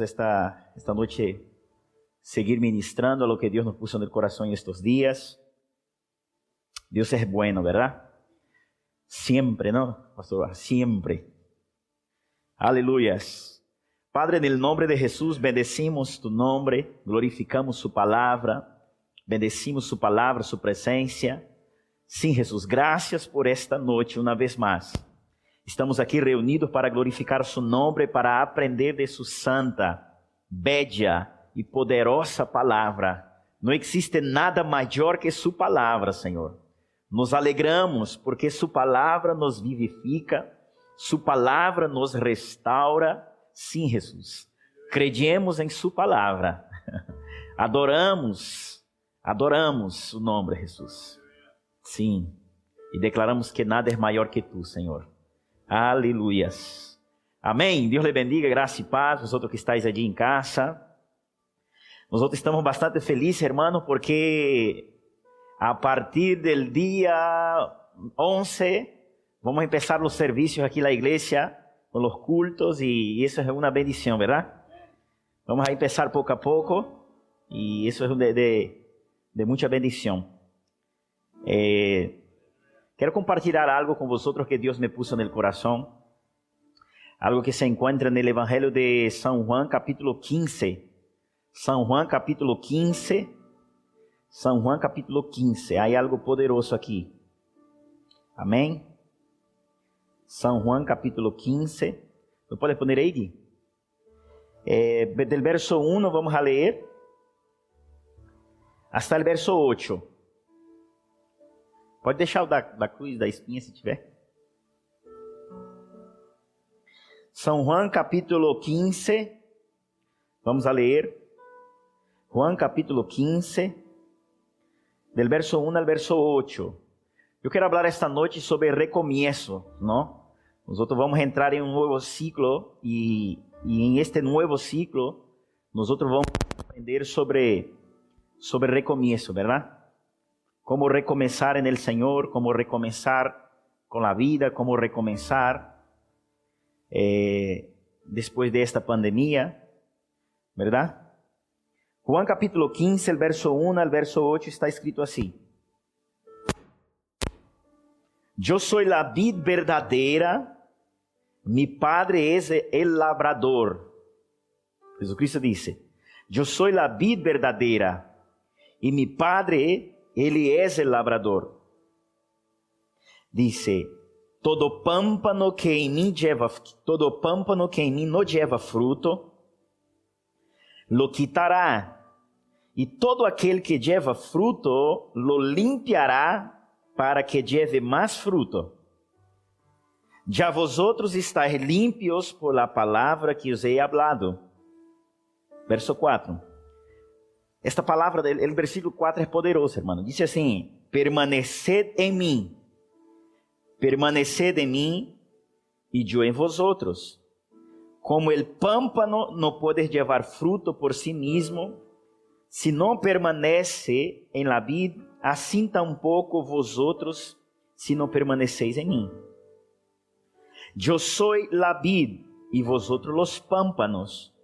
esta, esta noche seguir ministrando a lo que Dios nos puso en el corazón estos días. Dios es bueno, ¿verdad? Siempre, ¿no, pastor? Siempre. Aleluyas. Padre, en el nombre de Jesús, bendecimos tu nombre, glorificamos su palabra, bendecimos su palabra, su presencia. Sim, Jesus, graças por esta noite uma vez mais. Estamos aqui reunidos para glorificar o seu nome, para aprender de sua santa, bella e poderosa palavra. Não existe nada maior que sua palavra, Senhor. Nos alegramos porque sua palavra nos vivifica, sua palavra nos restaura. Sim, Jesus. Crediemos em sua palavra. Adoramos, adoramos o nome Jesus. Sim. E declaramos que nada é maior que tu, Senhor. Aleluias. Amém. Deus lhe bendiga, graça e paz. Vosotros que estáis allí em casa. Nós estamos bastante felizes, hermano, porque a partir del dia 11 vamos a empezar os serviços aqui na igreja com os cultos e isso é uma bendição, ¿verdad? Vamos a empezar pouco a pouco e isso é de, de, de muita bendição. Eh, quiero compartir algo con vosotros que Dios me puso en el corazón. Algo que se encuentra en el Evangelio de San Juan capítulo 15. San Juan capítulo 15. San Juan capítulo 15. Hay algo poderoso aquí. Amén. San Juan capítulo 15. ¿Lo puedes poner ahí? Eh, del verso 1 vamos a leer hasta el verso 8. Pode deixar o da, da cruz, da espinha, se tiver. São Juan capítulo 15. Vamos a ler. Juan capítulo 15, del verso 1 al verso 8. Eu quero falar esta noite sobre recomeço, não? Nós vamos entrar em um novo ciclo e, e em este novo ciclo nós vamos aprender sobre sobre recomeço, verdade? Cómo recomenzar en el Señor, cómo recomenzar con la vida, cómo recomenzar eh, después de esta pandemia, ¿verdad? Juan capítulo 15, el verso 1 al verso 8 está escrito así. Yo soy la vid verdadera, mi padre es el labrador. Jesucristo dice, yo soy la vid verdadera y mi padre ele é o labrador. Dice, todo pâmpano que em mim lleva, todo que em mim não lleva fruto, lo quitará. E todo aquele que lleva fruto, lo limpiará para que lleve mais fruto. Já vosotros estáis limpios por la palavra que os he hablado. Verso 4. Esta palavra, o versículo 4 é poderoso, irmão. Diz assim: permaneced em mim, permaneced em mim e eu em vosotros. Como el pámpano não pode levar fruto por si mesmo, se não permanece em la vid, assim tampouco vosotros, se não permaneceis em mim. Eu sou la vid e vosotros los pámpanos.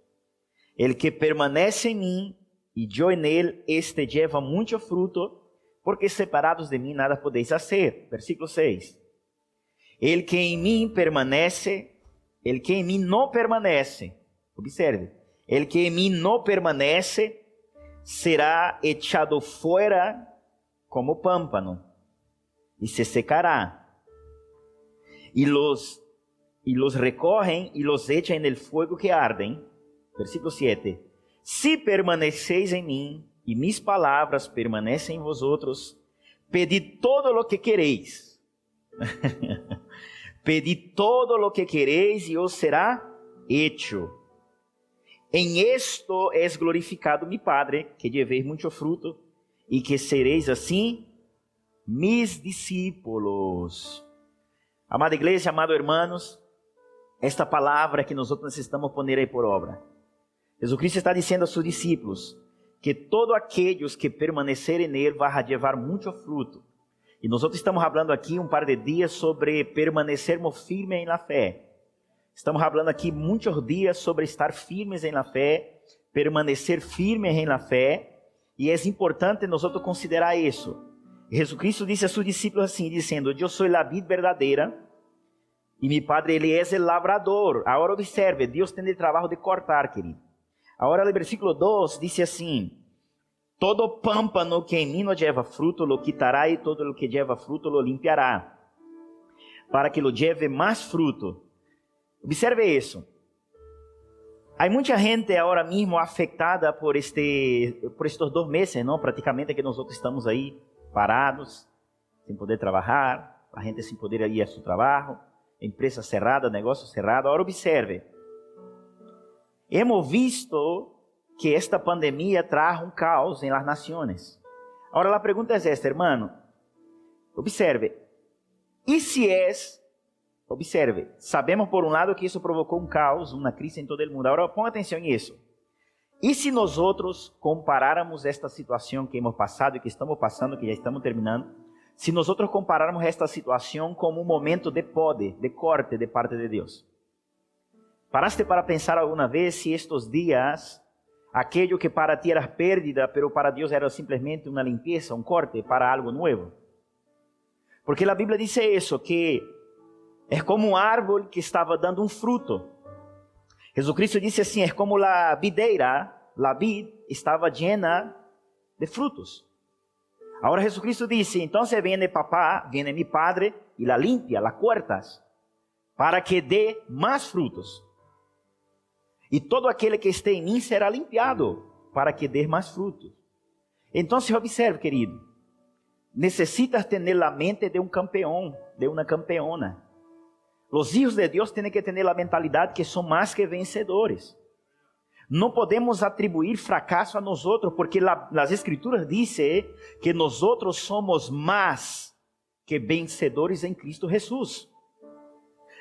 El que permanece em mim e eu él, este lleva muito fruto, porque separados de mim nada podeis fazer. Versículo 6. El que em mim permanece, el que em mim não permanece, observe, el que em mim não permanece, será echado fora como pámpano e se secará. E los, e los recorrem e los echan en el fuego que arden. Versículo 7 se permaneceis em mim e mis palavras permanecem em vós outros, pedi todo o que quereis. pedi todo o que quereis e os será hecho. Em esto es glorificado mi Padre, que llevéis muito fruto e que sereis assim mis discípulos. Amada igreja, amados hermanos, esta palavra que nós necessitamos poner aí por obra. Jesucristo está dizendo a seus discípulos que todos aqueles que permanecerem nele vão levar muito fruto. E nós estamos falando aqui um par de dias sobre permanecermos firmes na fé. Estamos falando aqui muitos dias sobre estar firmes la fé, permanecer firmes la fé, e é importante nós considerar isso. Jesus disse a seus discípulos assim, dizendo: Eu sou a vid verdadeira e meu Padre ele é o lavrador. Agora observe, Deus tem o trabalho de cortar, querido. Agora o versículo 2 diz assim: Todo pâmpano que em mim não lleva fruto lo quitará e todo lo que lleva fruto lo limpiará, para que lo lleve mais fruto. Observe isso. Há muita gente agora mesmo afetada por este por estes dois meses, não? Praticamente que nós outros estamos aí parados, sem poder trabalhar, a gente sem poder ir a seu trabalho, empresa cerrada, negócio cerrado. Agora observe. Hemos visto que esta pandemia traz um caos em las nações. Agora a pergunta é esta, hermano. Observe. E se é Observe, sabemos por um lado que isso provocou um caos, uma crise em todo o mundo. Agora, põe atenção nisso. E se nós compararmos esta situação que hemos passado e que estamos passando, que já estamos terminando, se nós compararmos esta situação como um momento de pode, de corte de parte de Deus. Paraste para pensar alguma vez se estes dias, aquilo que para ti era pérdida, pero para Deus era simplesmente uma limpeza, um corte para algo novo? Porque a Bíblia diz isso, que é como um árvore que estava dando um fruto. Jesus Cristo disse assim: é como a videira, a vid estava llena de frutos. Agora Jesus Cristo disse: então viene papá, viene mi padre e la limpia, la cortas, para que dê mais frutos. E todo aquele que esteja em mim será limpiado, para que dê mais frutos. Então, observe, querido, necessitas ter a mente de um campeão, de uma campeona. Los hijos de Dios tienen que tener la mentalidad que son más que vencedores. No podemos atribuir fracaso a nosotros porque la, las escrituras dicen que nosotros somos más que vencedores en Cristo Jesús.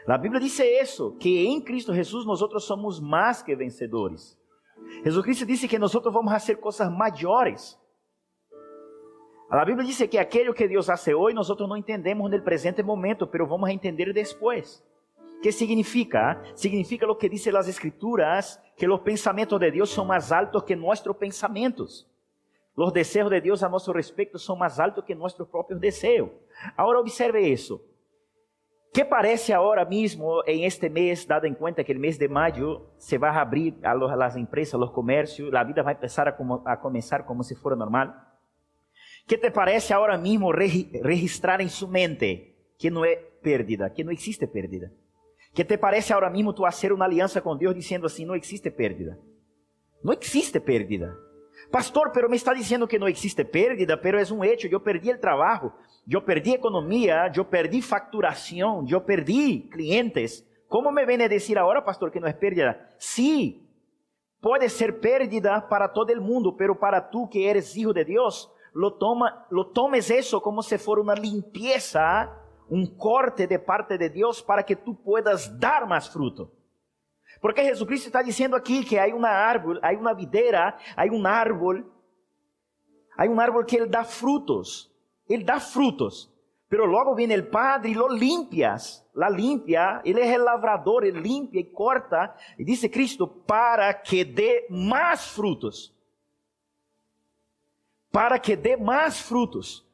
La Biblia dice eso, que en Cristo Jesús nosotros somos más que vencedores. Jesucristo dice que nosotros vamos a hacer cosas mayores. A Bíblia diz que aquilo que Deus hace hoje, nós não entendemos no presente momento, mas vamos a entender depois. que significa? Significa o que dizem as Escrituras, que os pensamentos de Deus são mais altos que nossos pensamentos. Os desejos de Deus a nosso respeito são mais altos que nossos próprios desejos. Agora observe isso. Que parece agora mesmo, em este mês, dado em conta que o mês de maio se vai abrir as empresas, os comércios, a vida vai começar a, a começar como fosse normal? ¿Qué te parece ahora mismo registrar en su mente que no es pérdida, que no existe pérdida? ¿Qué te parece ahora mismo tú hacer una alianza con Dios diciendo así, no existe pérdida? No existe pérdida. Pastor, pero me está diciendo que no existe pérdida, pero es un hecho, yo perdí el trabajo, yo perdí economía, yo perdí facturación, yo perdí clientes. ¿Cómo me viene a decir ahora, pastor, que no es pérdida? Sí, puede ser pérdida para todo el mundo, pero para tú que eres hijo de Dios, lo, toma, lo tomes eso como se fuera una limpieza, un corte de parte de Dios para que tú puedas dar más fruto. Porque Jesucristo está diciendo aquí que hay una árbol, hay una videra, hay un árbol, hay un árbol que él da frutos, él da frutos. Pero luego viene el Padre y lo limpias, la limpia, Él es el labrador, Él limpia y corta, y dice Cristo, para que dé más frutos para que dê mais frutos.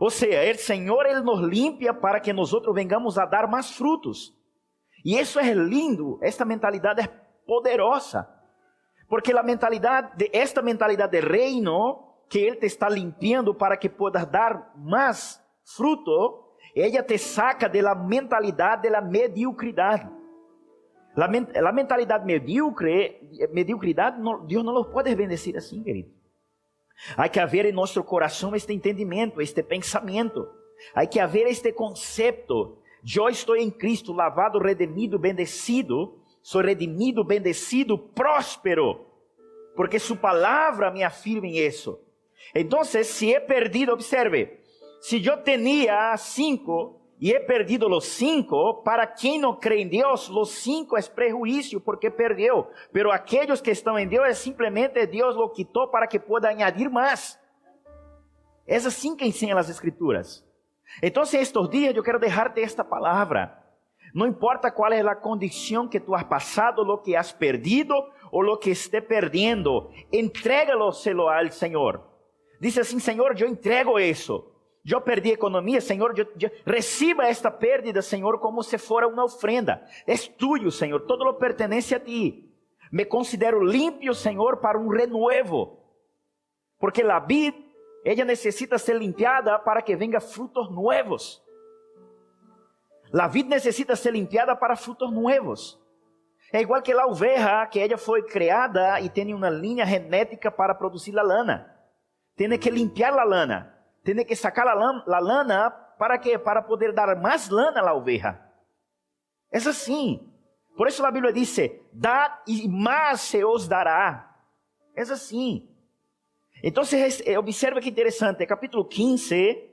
Ou seja, o Senhor ele nos limpia para que nós outros vengamos a dar mais frutos. E isso é lindo, esta mentalidade é poderosa. Porque a mentalidade, de, esta mentalidade de reino, que Ele te está limpiando para que puedas dar mais fruto, ela te saca da mentalidade da mediocridade. A mentalidade medíocre, mediocridade, Deus não nos pode bendecir assim, querido. Há que haver em nosso coração este entendimento, este pensamento. Há que haver este conceito. Eu estou em Cristo, lavado, redimido, bendecido. Sou redimido, bendecido, próspero. Porque Sua palavra me afirma isso. Então, se é perdido, observe. Se eu tinha cinco e he perdido los cinco, para quem não crê em Deus, los cinco é prejuízo porque perdeu. Pero aqueles que estão em Deus, é simplesmente Deus lo quitou para que pueda añadir. É assim que ensinam as escrituras. Então, dias eu quero deixar-te esta palavra. No importa cuál es la condición que tú has pasado, lo que has perdido o lo que esté perdiendo, entrégalo al Señor. Dice así, Señor, yo entrego eso. Yo perdí economía, Señor, yo, yo, reciba esta pérdida, Señor, como si fuera una ofrenda. Es tuyo, Señor, todo lo pertenece a ti. Me considero limpio, Señor, para un renuevo. Porque la vid, ella necesita ser limpiada para que venga frutos nuevos. La vid necesita ser limpiada para frutos nuevos. É igual que a oveja, que ela foi criada e tem uma linha genética para produzir a lana. Tem que limpar a lana, tem que sacar a lana para que para poder dar mais lana à oveja. É assim. Por isso a Bíblia diz: "Dá e mais se os dará". É assim. Então, observa que interessante, capítulo 15,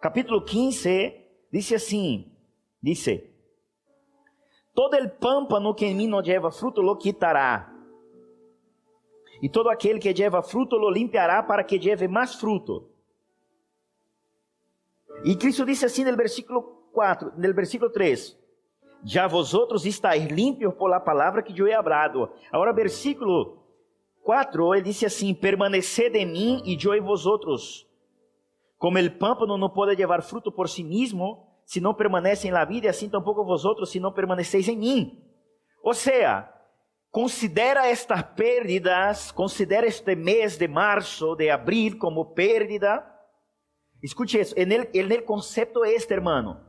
capítulo 15, diz assim: Dice, todo el pámpano que en mí no lleva fruto lo quitará. E todo aquele que lleva fruto lo limpiará para que lleve mais fruto. E Cristo disse assim no versículo 4, no versículo 3: Já vosotros estáis limpios por la palavra que eu he hablado. Agora, versículo 4, ele disse assim: Permaneced em mim e eu em vosotros. Como el pámpano não pode levar fruto por si mesmo, se não permanecem na vida, e assim tampouco vosotros, se não permaneceis em mim. Ou seja, considera estas pérdidas, considera este mês de março, de abril, como pérdida. Escute isso, en el, en el concepto este, hermano.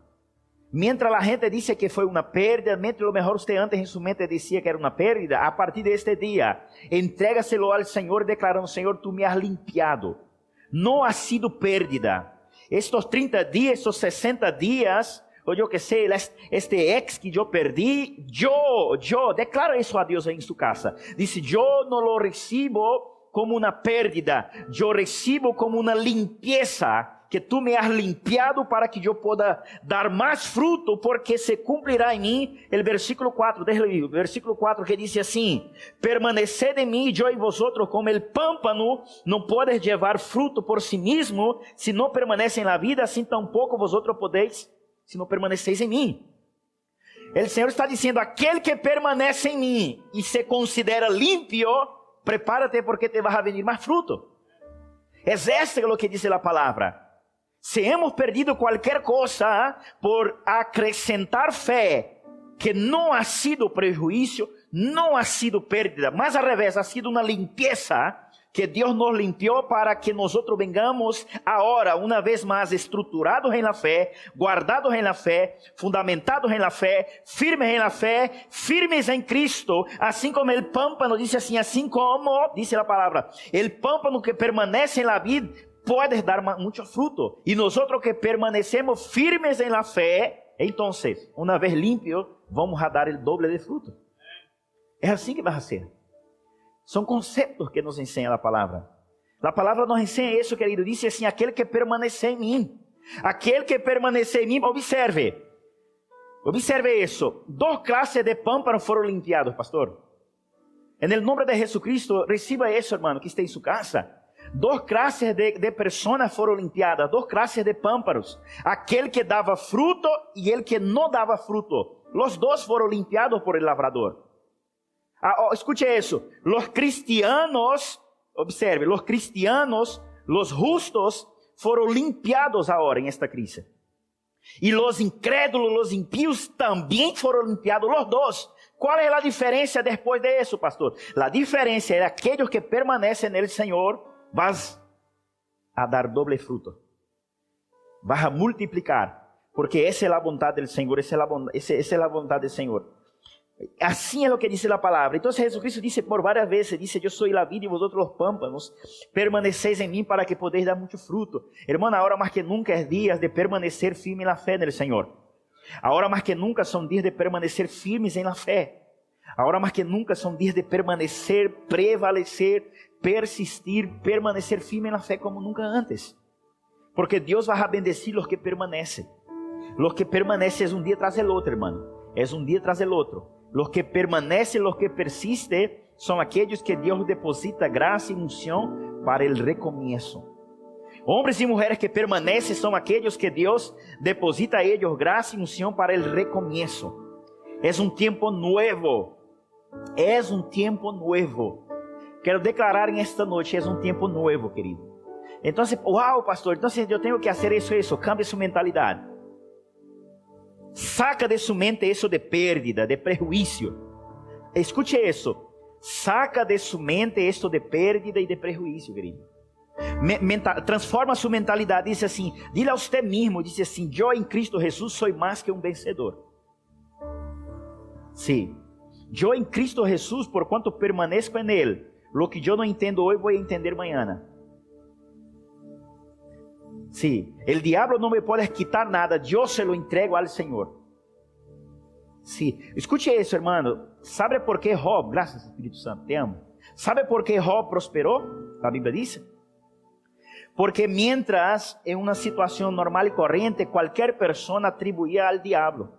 Mientras la gente dice que fue una pérdida, mientras lo mejor usted antes en su mente decía que era una pérdida, a partir de este día, entrégaselo al Señor declarando, Señor, tú me has limpiado. No ha sido pérdida estos 30 días, estos 60 días, o yo que sé, este ex que yo perdí, yo, yo, declara eso a Dios en su casa. Dice, yo no lo recibo como una pérdida, yo recibo como una limpieza que tú me has limpiado para que yo pueda dar más fruto, porque se cumplirá en mí el versículo 4, déjale el versículo 4 que dice así, permaneced en mí, yo y vosotros, como el pámpano no puede llevar fruto por si no permanece en la vida, así tampoco vosotros podéis, si no permanecéis en mí. El Señor está diciendo, aquel que permanece en mí y se considera limpio, prepárate porque te vas a venir más fruto. Es esto lo que dice la palabra. Se hemos perdido qualquer coisa por acrescentar fé, que não ha sido prejuízo, não ha sido pérdida, mas al revés, ha sido uma limpeza que Deus nos limpiou para que nós vengamos agora, uma vez mais, estruturados em la fé, guardados em la fé, fundamentados em la fé, firmes em la fé, firmes em Cristo, assim como o pâmpano, diz assim, assim como, diz a palavra, o pâmpano que permanece em la vida, puedes dar mucho fruto. Y nosotros que permanecemos firmes en la fe, entonces, una vez limpio, vamos a dar el doble de fruto. Es así que va a ser. Son conceptos que nos enseña la palabra. La palabra nos enseña eso, querido. Dice assim: aquele que permanece em mim. Aquele que permanece em mim, observe. Observe isso. Dos clases de pâmpanos foram limpiados, pastor. En el nombre de Jesucristo, reciba isso, hermano, que está em sua casa. Dos clases de, de foram limpiadas, dos clases de pâmparos. Aquele que dava fruto e ele que não dava fruto. Los dos foram limpiados por el lavrador. Ah, oh, escute isso. Los cristianos, observe, los cristianos, los justos, foram limpiados agora em esta crise. E los incrédulos, los impíos também foram limpiados, los dos. Qual é a diferença depois de isso, pastor? A diferença é aqueles que permanecem nele Senhor vas a dar doble fruto. Vas a multiplicar, porque esa es la voluntad del Señor, esa es la, bondad, esa es la voluntad del. Así es lo que dice la palabra. Entonces Jesucristo dice por varias veces, dice, yo soy la vida y vosotros los pámpanos, permanecéis en mí para que podáis dar mucho fruto. Hermano, ahora más que nunca es días de permanecer firme fe en el Señor. Ahora más que nunca son días de permanecer firmes en la fe. Ahora más que nunca son días de permanecer, prevalecer, persistir, permanecer firme na fé como nunca antes. Porque Deus vai bendecir os que permanecem. Los que permanecem é um dia tras el outro, hermano. É um dia tras el outro. Los que permanecem, los que persisten, são aqueles que Deus deposita graça e unção para o recomeço. Homens e mulheres que permanecem são aqueles que Deus deposita a eles graça e unção para o recomeço. É um tempo novo. É um tempo novo. Quero declarar em esta noite, é um tempo novo, querido. Então, uau, pastor, então eu tenho que fazer isso, isso. Cambie sua mentalidade. Saca de sua mente isso de pérdida, de prejuízo. Escute isso. Saca de sua mente isso de pérdida e de prejuízo, querido. Transforma sua mentalidade. Diz assim: dile a você mesmo: diz assim, eu em Cristo Jesus sou mais que um vencedor. Sim. Eu em Cristo Jesus, por quanto permaneço em Ele, lo que eu não entendo hoje, vou entender amanhã. Sí, el diablo no me puede quitar nada, yo se lo entrego al Señor. Sí, escute isso, hermano. ¿Sabe por que Job, graças Espírito Santo, te amo. ¿Sabe por que Job prosperou? A Bíblia diz. Porque mientras en una situación normal y corriente, cualquier persona atribuía al diablo.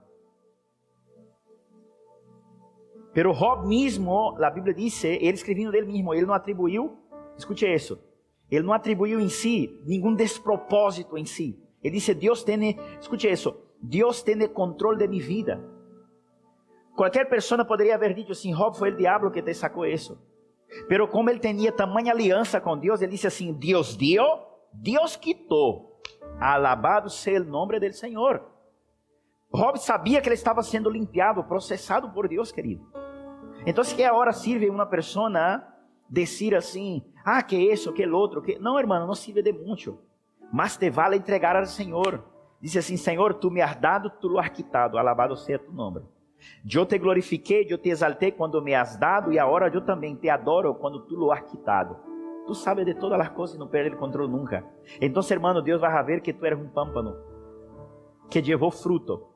Pero Job mismo, la Bíblia dice, ele escrevendo dele mesmo, ele não atribuiu, escute isso, ele não atribuiu em si nenhum despropósito em si. Ele disse: Deus tem, escute isso, Deus tem controle de minha vida. Qualquer pessoa poderia haver dito assim: Rob, foi o diabo que te sacou isso. Pero como ele tinha tamanha aliança com Deus, ele disse assim: Deus deu, Deus quitou. Alabado seja o nome do Senhor. Rob sabia que ele estava sendo limpiado, processado por Deus, querido. Então, se que agora sirve uma pessoa dizer assim: ah, que isso, que outro, que não, irmão, não sirve de muito, mas te vale entregar ao Senhor. Diz assim: Senhor, tu me has dado, tu lo has quitado, alabado seja tu nome. Eu te glorifiquei, eu te exaltei quando me has dado, e agora eu também te adoro quando tu lo has quitado. Tu sabes de todas as coisas e não perde o controle nunca. Então, irmão, Deus vai ver que tu eres um pâmpano que levou fruto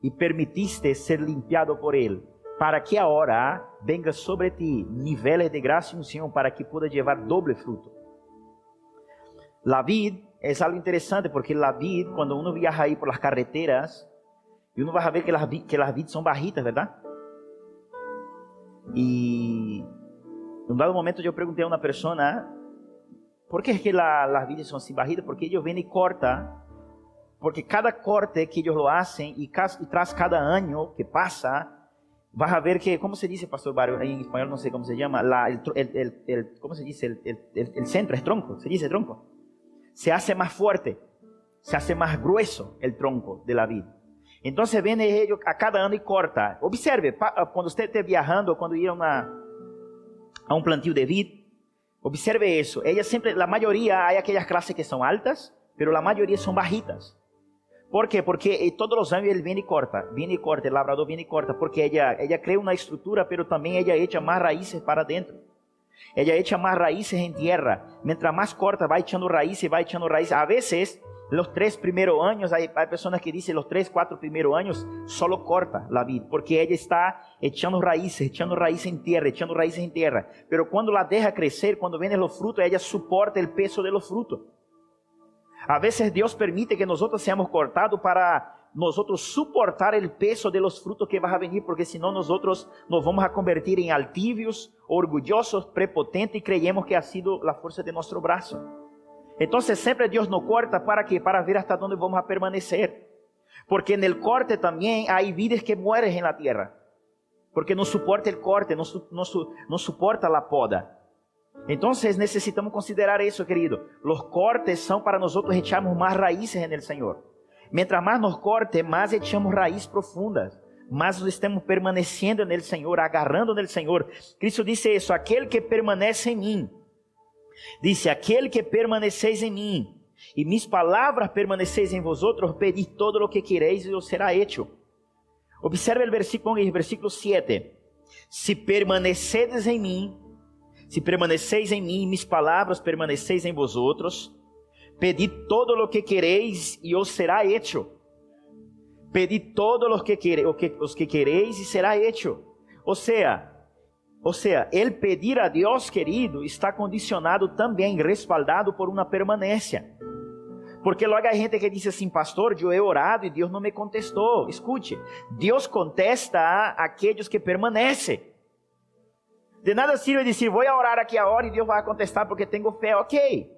e permitiste ser limpiado por Ele para que agora venga sobre ti niveles de graça e unção para que pueda llevar doble fruto. La vid es algo interesante porque la vid, cuando uno viaja ahí por las carreteras, y uno va a ver que las, que las vid son bajitas, ¿verdad? Y dado momento yo pregunté a una persona, ¿por qué es que la, las vides son así? Porque ellos vienen y cortan, porque cada corte que ellos lo hacen y tras cada año que pasa, vas a ver que, ¿cómo se dice, Pastor Barrio? En español no sé cómo se llama, la, el, el, el, ¿cómo se dice? El, centro, es tronco, se dice tronco. Se hace más fuerte, se hace más grueso el tronco de la vid. Entonces viene ellos a cada año y corta. Observe, cuando usted esté viajando, cuando ir a, una, a un plantio de vid, observe eso. Ella siempre, la mayoría, hay aquellas clases que son altas, pero la mayoría son bajitas. ¿Por qué? Porque eh, todos los años él viene y corta, viene y corta, el labrador viene y corta, porque ella, ella crea una estructura, pero también ella echa más raíces para adentro. Ella echa más raíces en tierra. Mientras más corta, va echando raíces, va echando raíces. A veces, los tres primeros años, hay, hay personas que dicen los tres, cuatro primeros años, solo corta la vid, porque ella está echando raíces, echando raíces en tierra, echando raíces en tierra. Pero cuando la deja crecer, cuando vienen los frutos, ella soporta el peso de los frutos. A veces Dios permite que nosotros seamos cortados para nosotros suportar el peso de los frutos que van a venir, porque si no nosotros nos vamos a convertir en altivios, orgullosos, prepotentes y creemos que ha sido la fuerza de nuestro brazo. Entonces siempre Dios nos corta para que para ver hasta dónde vamos a permanecer. Porque en el corte también hay vidas que mueren en la tierra. Porque no soporta el corte, no, no, no soporta la poda. Então necessitamos considerar isso, querido. Os cortes são para nós echarmos mais raízes no Senhor. Mientras mais nos corte, mais echamos raízes profundas. Mas estamos permanecendo no Senhor, agarrando no Senhor. Cristo disse isso: aquele que permanece em mim. Disse: aquele que permaneceis em mim. E mis palavras permaneceis em vosotros, pedid todo o que quereis e os será hecho. Observe o versículo, versículo 7. Se permanecedes em mim se permaneceis em mim, mis palavras permaneceis em vosotros, pedi todo lo que quereis e os será hecho. Pedi todo lo que, quere, o que, os que quereis e será hecho. Ou seja, ou seja, el pedir a Deus, querido, está condicionado também, respaldado por uma permanência. Porque logo a gente que diz assim, pastor, eu he orado e Deus não me contestou. Escute, Deus contesta a aqueles que permanecem. De nada sirve dizer, vou orar aqui a hora e Deus vai contestar porque tenho fé. Ok.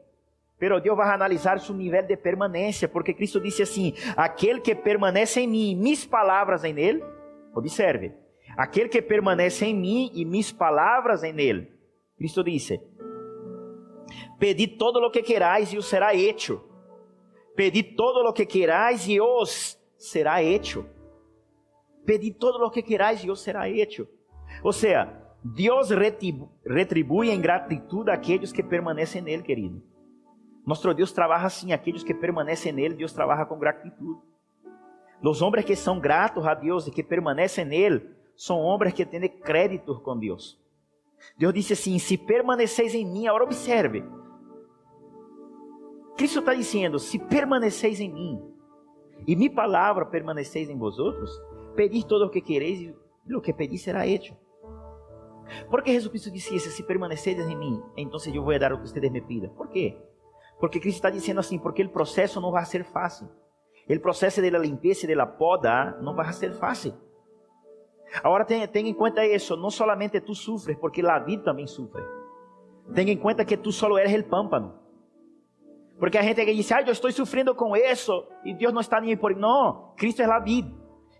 Pero Deus vai analisar seu nível de permanência, porque Cristo disse assim: aquele que permanece em mim, mis palavras em ele, observe, aquele que permanece em mim e mis palavras em ele. Cristo disse: Pedi todo lo que querais e os será hecho. Pedi todo lo que querais e os será hecho. Pedi todo lo que querais e os será hecho. Ou seja, Deus retribui em gratidão aqueles que permanecem nele, querido. Nosso Deus trabalha assim, aqueles que permanecem nele, Deus trabalha com gratidão. Os homens que são gratos a Deus e que permanecem nele, são homens que têm crédito com Deus. Deus disse assim: se permaneceis em mim, agora observe. Cristo está dizendo: se permaneceis em mim, e minha palavra permaneceis em vosotros, pedir todo o que quereis, e o que pedir será hecho. Porque Jesucristo disse isso: se permaneceis em mim, então eu vou dar o que vocês me pidam. Por quê? Porque Cristo está dizendo assim: porque o processo não vai ser fácil. O processo de la limpeza de la poda não vai ser fácil. Agora tenha, em conta isso, não solamente tu sufres, porque a vida também sofre. Tenha em conta que tu solo eres el pámpano. Porque a gente que diz, ah, eu estou sofrendo com isso, e Deus não está nem por... Não, Cristo é a vida.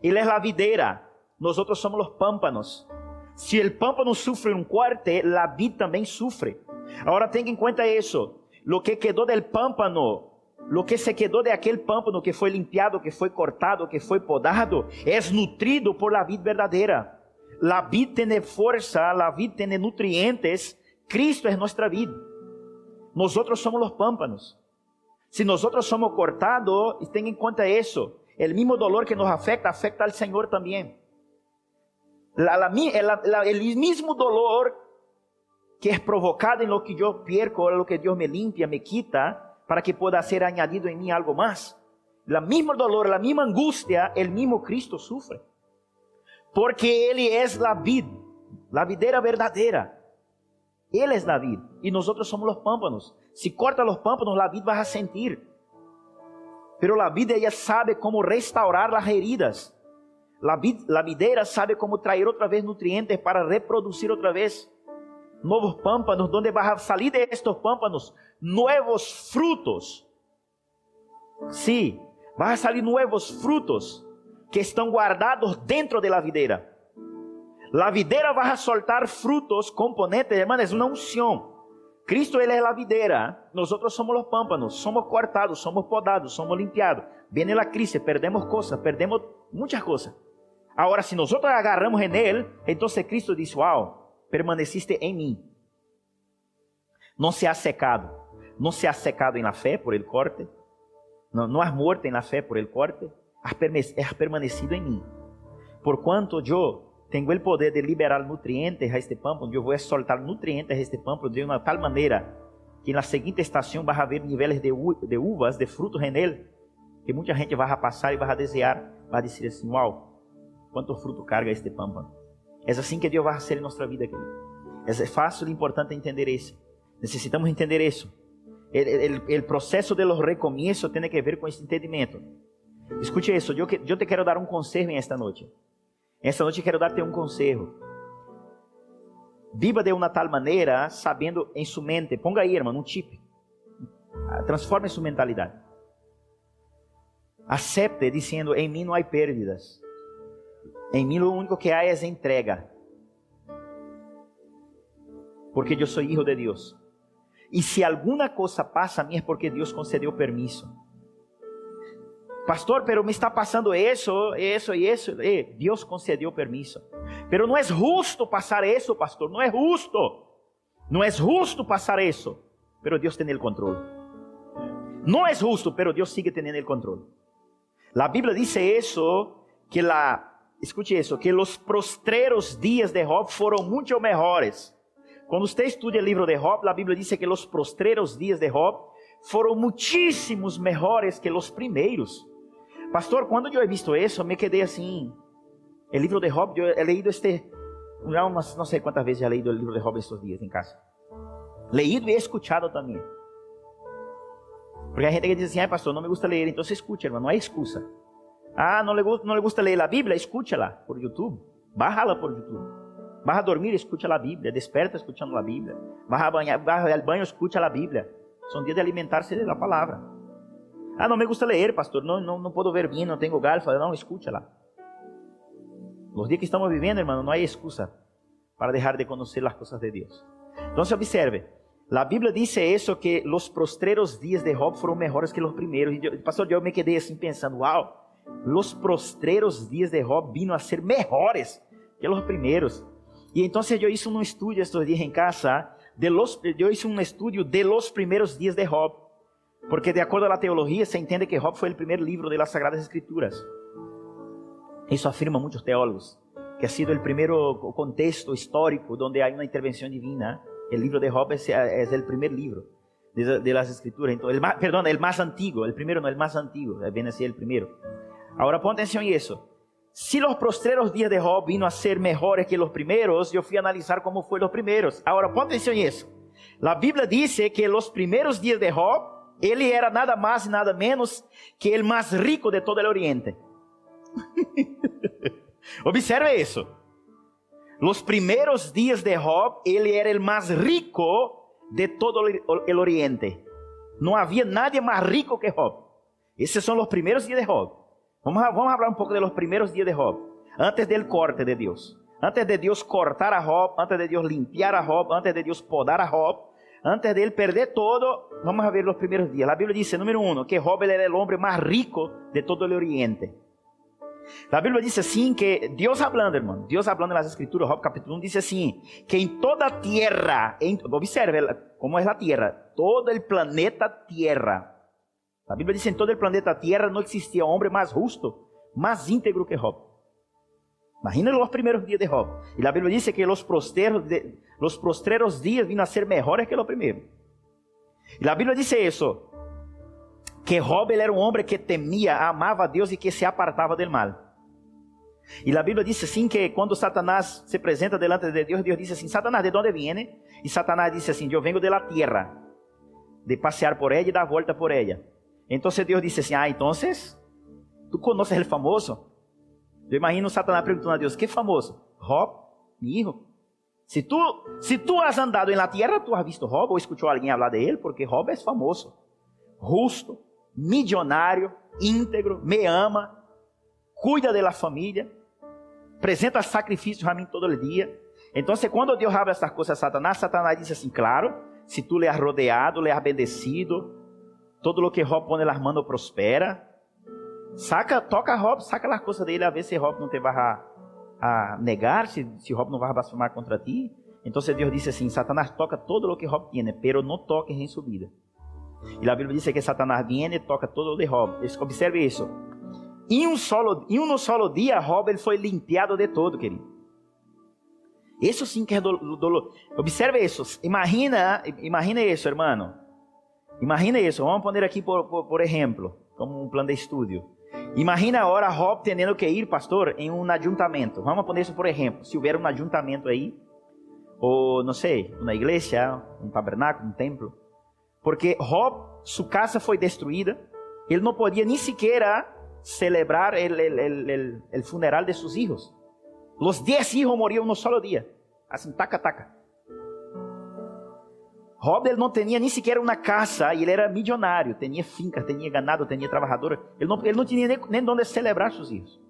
Ele é a videira. Nós outros somos os pámpanos. Se o pámpano sofre um corte, a vida também sofre. Agora tenha em conta isso. Lo que quedou del pámpano Lo que se quedó de aquel pámpano que fue limpiado, que fue cortado, que fue podado, es nutrido por la vid verdadera. La vid tiene fuerza, la vid tiene nutrientes. Cristo es nuestra vid. Nosotros somos los pámpanos. Si nosotros somos cortados, tengan en cuenta eso. El mismo dolor que nos afecta, afecta al Señor también. La, la, el mismo dolor que es provocado en lo que yo pierco, lo que Dios me limpia, me quita, para que pueda ser añadido en mí algo más. La misma dolor, la misma angustia, el mismo Cristo sufre. Porque Él es la vid, la videra verdadera. Él es la vid y nosotros somos los pámpanos. Si corta los pámpanos, la vid va a sentir. Pero la vid ella sabe cómo restaurar las heridas. La, vid, la videra sabe cómo traer otra vez nutrientes para reproducir otra vez nuevos pámpanos, donde va a salir de estos pámpanos nuevos frutos. Sí, van a salir frutos que estão guardados dentro de la videira. La videira vai a soltar frutos, componentes, hermano, é uma unção. Cristo ele é a videira, nós somos os pámpanos, somos cortados, somos podados, somos limpiados. Viene a crise, perdemos coisas, perdemos muitas coisas. Agora, se nós agarramos en Él, então Cristo diz: Wow, permaneciste em mim. Não se ha secado, não se ha secado em la fé por el corte, não, não muerto em la fé por el corte, has permanecido em mim. Por quanto eu tenho o poder de liberar nutrientes a este pampo, eu vou soltar nutrientes a este pampo de uma tal maneira que na seguinte estação vai haver níveis de, de uvas, de frutos en ele, que muita gente vai passar e vai desejar, vai dizer assim: Uau, quanto fruto carga este pampa. É assim que Deus vai fazer em nossa vida, querido. É fácil e importante entender isso. Necessitamos entender isso. O processo de los recomienzos tem que ver com esse entendimento. Escute isso. Eu, te quero dar um conselho esta noite. Esta noite quero dar-te um conselho. Viva de uma tal maneira, sabendo em sua mente. Ponga aí, irmão, um chip. Ah, transforme sua mentalidade. Acepte dizendo: Em mim não há pérdidas. Em mim o único que há é entrega. Porque eu sou filho de Deus. E se alguma coisa passa a mim é porque Deus concedeu permisso. Pastor, pero me está passando isso, isso e isso. Eh, Deus concedeu permisso. Pero não é justo passar isso, pastor. Não é justo. Não é justo passar isso. Pero Deus tem o controle. Não é justo, pero Deus sigue tendo o controle. A Bíblia diz isso que la escute isso, que os prostreros dias de Job foram muito melhores. Quando você estuda o livro de Job, a Bíblia diz que os prostreros dias de Job foram muitíssimos melhores que os primeiros. Pastor, quando eu he visto isso, me quedei assim. O livro de Job, eu he leído este, não, não sei quantas vezes já leído o livro de Job estes dias em casa. Leído e escutado também. Porque a gente diz assim, ah, pastor, não me gusta ler, então você escute, irmão, não é excusa. Ah, não le, gusta ler a Bíblia? Escúchala por YouTube. Bájala por YouTube. Vas a dormir, escucha a Bíblia. Desperta escuchando a Bíblia. Vas a banhar, vas al banho, escucha a Bíblia. Son días de alimentarse de la palabra. Ah, no me gusta leer, pastor. No, no, no puedo ver bien, no tengo galfa. No, escúchala. Los días que estamos viviendo, hermano, no hay excusa para dejar de conocer las cosas de Dios. Entonces observe, la Biblia dice eso, que los postreros días de Job fueron mejores que los primeros. Y yo, pastor, yo me quedé así pensando, wow, los postreros días de Job vino a ser mejores que los primeros. Y entonces yo hice un estudio estos días en casa, de los, yo hice un estudio de los primeros días de Job, porque de acuerdo a la teología se entiende que Job fue el primer libro de las Sagradas Escrituras. Eso afirman muchos teólogos, que ha sido el primer contexto histórico donde hay una intervención divina. El libro de Job es, el primer libro de, las escrituras. El perdón, el más antiguo, el primero no, el más antiguo, viene a ser el primero. Ahora pon atención en eso. Si los postreros días de Job vino a ser mejores que los primeros, yo fui a analizar cómo fue los primeros. Ahora pon atención en eso. La Biblia dice que los primeros días de Job, él era nada más y nada menos que el más rico de todo el oriente. Observe eso. Los primeros días de Job, él era el más rico de todo el oriente. No había nadie más rico que Job. Esos son los primeros días de Job. Vamos a, vamos a hablar un poco de los primeros días de Job. Antes del corte de Dios. Antes de Dios cortar a Job, antes de Dios limpiar a Job, antes de Dios podar a Job, antes de él perder todo, vamos a ver los primeros días. La Biblia dice, número uno, que Job era el hombre más rico de todo el oriente. La Biblia dice así que Dios hablando, hermano, Dios hablando en las escrituras, Job capítulo 1 dice así, que en toda tierra, observe cómo es la tierra, todo el planeta tierra. La Biblia dice en todo el planeta tierra no existía hombre más justo, más íntegro que Job. Imaginen los primeros días de Job. Y la Biblia dice que los postreros días vino a ser mejores que los primeros. Y la Biblia dice eso, que Job era un hombre que temía, amaba a Dios y que se apartaba del mal. Y la Biblia dice así que cuando Satanás se presenta delante de Dios, Dios dice así, Satanás, ¿de dónde viene? Y Satanás así, yo vengo de la tierra, de pasear por ella y dar vuelta por ella. Entonces Dios dice así, ah, entonces, tú conoces el famoso. Yo imagino Satanás preguntando a Dios, ¿qué famoso? Job, mi hijo. Si tú, si tú has andado en la tierra, tú has visto Job o escuchado a hablar de él, porque Job es famoso, justo, millonário, íntegro, me ama, cuida de la familia, presenta sacrifícios a mim todo día. Então, quando Deus habla estas coisas a Satanás, Satanás diz assim: Claro, se tu le has rodeado, le has bendecido, todo lo que Job pone las manos prospera. Saca, toca Job, saca as coisas dele a ver se Job não te vai a, a negar, se, se Job não vai blasfemar contra ti. Então Deus disse assim: Satanás toca todo lo que Job tiene, pero não toques em sua vida. E a Bíblia diz que Satanás viene e toca todo de Job. Observe isso. Em um solo, em um solo dia, Job ele foi limpiado de todo, querido. Isso sim que é dolor. Observe isso. Imagina, imagina isso, hermano. Imagina isso. Vamos poner aqui por, por, por exemplo, como um plano de estudo. Imagina agora Job tendo que ir, pastor, em um ajuntamento. Vamos poner isso por exemplo. Se houver um ajuntamento aí, ou não sei, uma igreja, um tabernáculo, um templo. Porque Job, sua casa foi destruída, ele não podia nem sequer celebrar o funeral de seus filhos. Os dez filhos morriam no solo dia, assim, taca, taca. Ele não tinha nem sequer uma casa ele era milionário, tinha fincas, tinha ganado, tinha trabalhadores. Ele não, ele não tinha nem, nem onde celebrar seus filhos.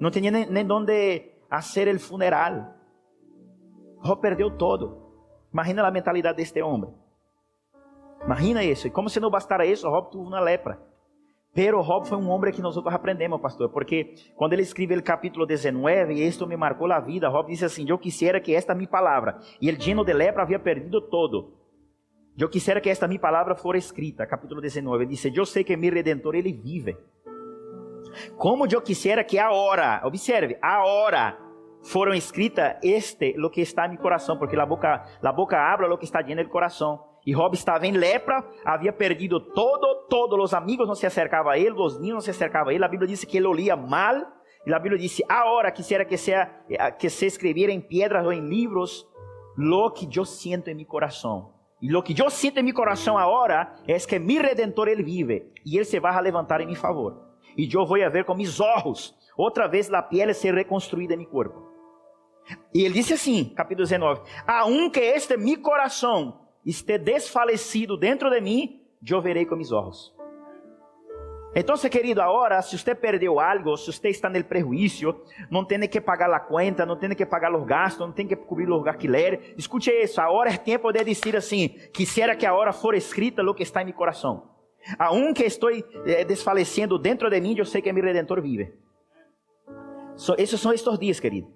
Não tinha nem, nem onde fazer o funeral. Job perdeu todo. Imagina a mentalidade deste homem. Imagina isso. E como se não bastara isso, Job teve uma lepra. Pero Job foi um homem que nós aprendemos, pastor, porque quando ele escreve o capítulo 19, e isto me marcou a vida, Job disse assim: Eu quisiera que esta minha palavra, e ele lleno de lepra havia perdido todo. Eu quisiera que esta minha palavra fora escrita, capítulo 19, ele disse: Eu sei que meu redentor ele vive. Como eu quisiera que agora, observe, agora foram escritas este lo que está em meu coração, porque a boca, a boca habla lo que está lleno do coração. E Job estava em lepra, havia perdido todo, todos os amigos não se acercavam a ele, os ninhos não se acercavam a ele. A Bíblia disse que ele olhia mal. E a Bíblia disse: Agora quisiera que, sea, que se escreviera em pedras ou em livros lo que eu sinto em meu coração. E lo que eu sinto em meu coração agora é que mi redentor ele vive e ele se vai a levantar em meu favor. E eu vou a ver com mis olhos outra vez a pele ser reconstruída em meu corpo. E ele disse assim, capítulo 19: Aunque este mi coração esté desfalecido dentro de mim, eu verei com meus olhos. Então, querido, agora, se você perdeu algo, se você está no prejuízo, não tem que pagar a conta, não tem que pagar os gastos, não tem que cobrir os alquileres, escute isso, agora é tempo de dizer assim, quisiera que agora for escrita o que está em meu coração. Aunque estou eh, dentro de mim, eu sei que meu Redentor vive. So, são estes dias, querido.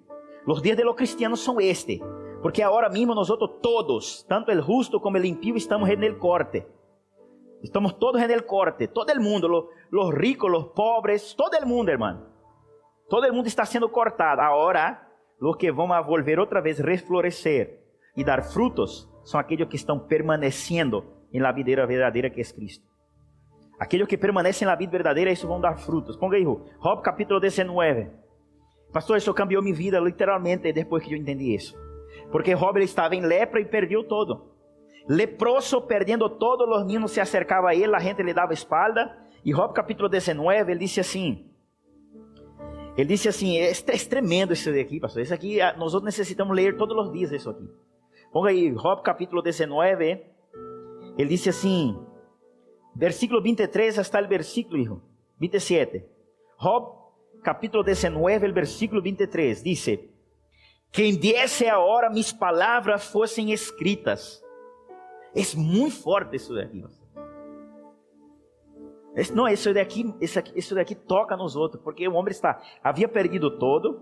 Os dias de los cristianos são este. Porque agora mesmo nós todos, tanto o justo como o impío, estamos no corte. Estamos todos en el corte, todo el mundo, los, ricos, los pobres, todo el mundo, hermano. Todo el mundo está sendo cortado. Agora, los que vão a volver outra vez reflorescer e dar frutos são aqueles que estão permanecendo em la vida verdadeira que é Cristo. Aqueles que permanecem na vida verdadeira, isso vão dar frutos. Ponga aí, Job capítulo 19. Pastor, isso cambiou minha vida literalmente depois que eu entendi isso. Porque Job estava em lepra e perdeu todo. Leproso, perdendo todos os niños, se acercava a ele, a gente lhe dava espalda. E Job capítulo 19, ele disse assim: Ele disse assim: é, é tremendo isso daqui, pastor. Isso aqui, ah, nós necessitamos ler todos os dias isso aqui. Ponga aí, Job capítulo 19. Ele disse assim: Versículo 23 hasta o versículo 27. Job capítulo 19, el versículo 23 dice: Quem desse a hora mis palavras fossem escritas é muito forte isso daqui. Não, isso daqui, isso, aqui, isso daqui toca nos outros, porque o homem está, havia perdido todo,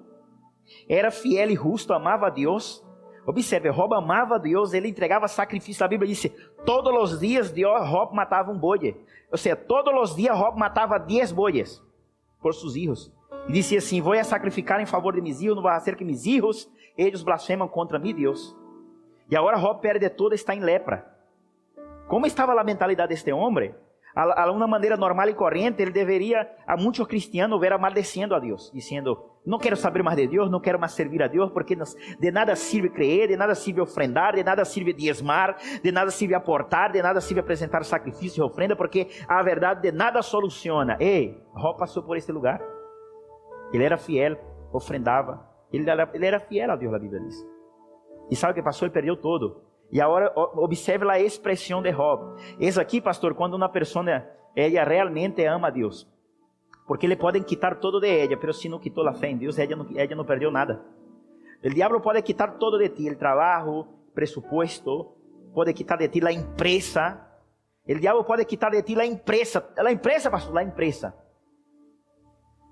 era fiel e justo, amava a Deus. Observe, Rob amava a Deus, ele entregava sacrifício. A Bíblia diz: todos os dias Rob matava um boi. Ou seja, todos os dias Rob matava dez bois por seus filhos. E dizia assim: Vou sacrificar em favor de meus filhos, não vai ser que meus filhos, eles blasfemam contra mim, Deus. E agora Rob perde tudo, está em lepra. Como estava a mentalidade deste homem? A, uma maneira normal e corrente, ele deveria, a muitos cristianos, ver maldecendo a Deus, dizendo: Não quero saber mais de Deus, não quero mais servir a Deus, porque de nada serve crer, de nada serve ofrendar, de nada serve diezmar, de nada serve aportar, de nada serve apresentar sacrifício e ofrenda, porque a verdade de nada soluciona. Ei, Jó passou por este lugar. Ele era fiel, ofrendava, ele era, ele era fiel a Deus, a Bíblia diz. E sabe o que passou? Ele perdeu todo. E agora observe a expressão de Job. Isso aqui, pastor, quando uma pessoa ela realmente ama a Deus. Porque le podem quitar todo de ella, pero se não quitou a fé em Deus, ela não, ella não perdeu nada. O diabo pode quitar todo de ti, o trabalho, presupuesto, pode quitar de ti a empresa. O diabo pode quitar de ti a empresa, a empresa, pastor, a empresa.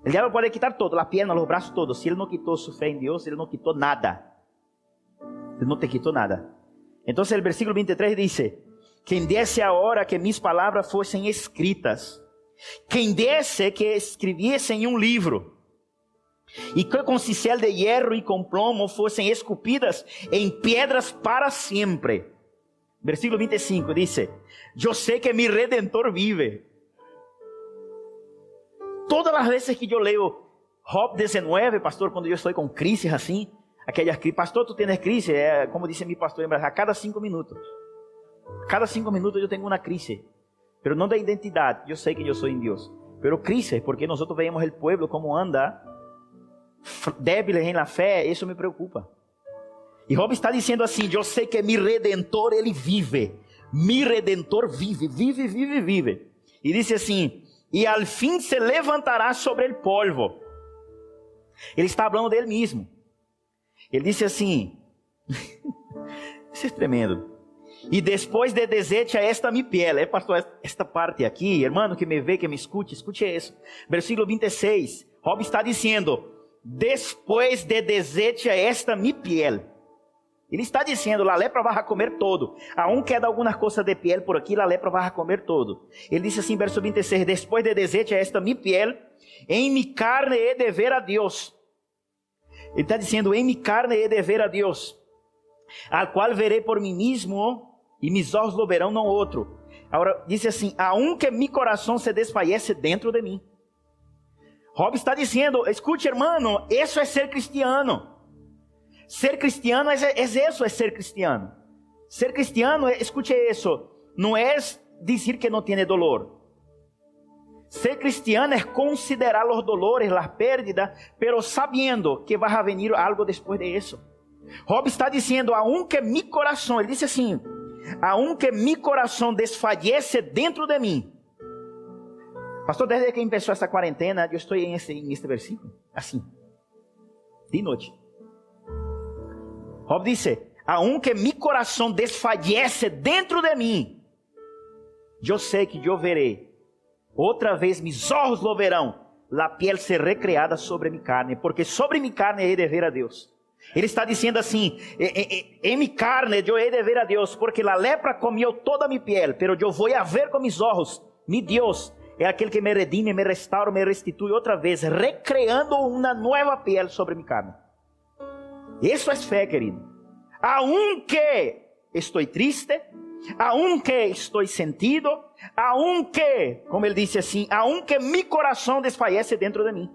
O diabo pode quitar todo, a perna, os braços todos. Se ele não quitou sua fé em Deus, ele não quitou nada. Ele não te quitou nada. Entonces el versículo 23 dice, quien diese ahora que mis palabras fuesen escritas, quien diese que escribiesen un libro, y que con cincel de hierro y con plomo fuesen esculpidas en piedras para siempre. Versículo 25 dice, yo sé que mi redentor vive. Todas las veces que yo leo Job 19, pastor, cuando yo estoy con crisis así, aquelas crises. Pastor, tu tens crise? É, como disse meu pastor em a cada cinco minutos. Cada cinco minutos eu tenho uma crise. Pero não da identidade. Eu sei que eu sou em Deus. Pero crise, porque nós vemos o povo como anda débil em la fé. Isso me preocupa. E Job está dizendo assim: Eu sei que meu redentor ele vive. Mi redentor vive, vive, vive, vive. E disse assim: E al fim se levantará sobre o polvo. Ele está falando dele mesmo. Ele disse assim: Isso é tremendo. E depois de desete a esta mi piel, é pastor, esta parte aqui, irmão que me vê, que me escute, escute isso. Versículo 26. Job está dizendo: Depois de desete a esta mi piel. Ele está dizendo: a lepra vai comer todo. A um queda alguma coisa de piel por aqui, a lepra vai comer todo. Ele disse assim, verso 26: Depois de desete a esta mi piel, em mi carne he de ver a Deus ele está dizendo: em mi carne he de ver a Deus, al qual verei por mim mesmo, e mis olhos lo verão, não outro. Agora, disse assim: aunque mi coração se desfallece dentro de mim. Rob está dizendo: escute, irmão, isso é ser cristiano. Ser cristiano é, é isso, é ser cristiano. Ser cristiano, é, escute isso, não é dizer que não tem dolor. Ser cristiano é considerar os dolores, as pérdidas, pero sabiendo que vai venir algo depois de isso. Job está dizendo a um que mi coração, ele disse assim: aunque mi corazón desfallece dentro de mí. Pastor, desde que empezó esta cuarentena, yo estoy en este, este versículo, así, de noche. Job dice, aunque mi corazón desfallece dentro de mí, yo sé que yo veré, outra vez mis ojos lo verão, la piel ser recreada sobre mi carne, porque sobre mi carne he de ver a Deus. Ele está dizendo assim: em mi carne eu he de ver a Deus, porque a lepra comió toda mi piel, pero eu vou a ver com mis ojos, mi Deus é aquele que me redime, me restaura, me restitui outra vez, recreando uma nova piel sobre mi carne. Isso é fé, querido. Aunque estou triste, aunque estou sentido, aunque, como ele disse assim, aunque mi coração desfalece dentro de mim.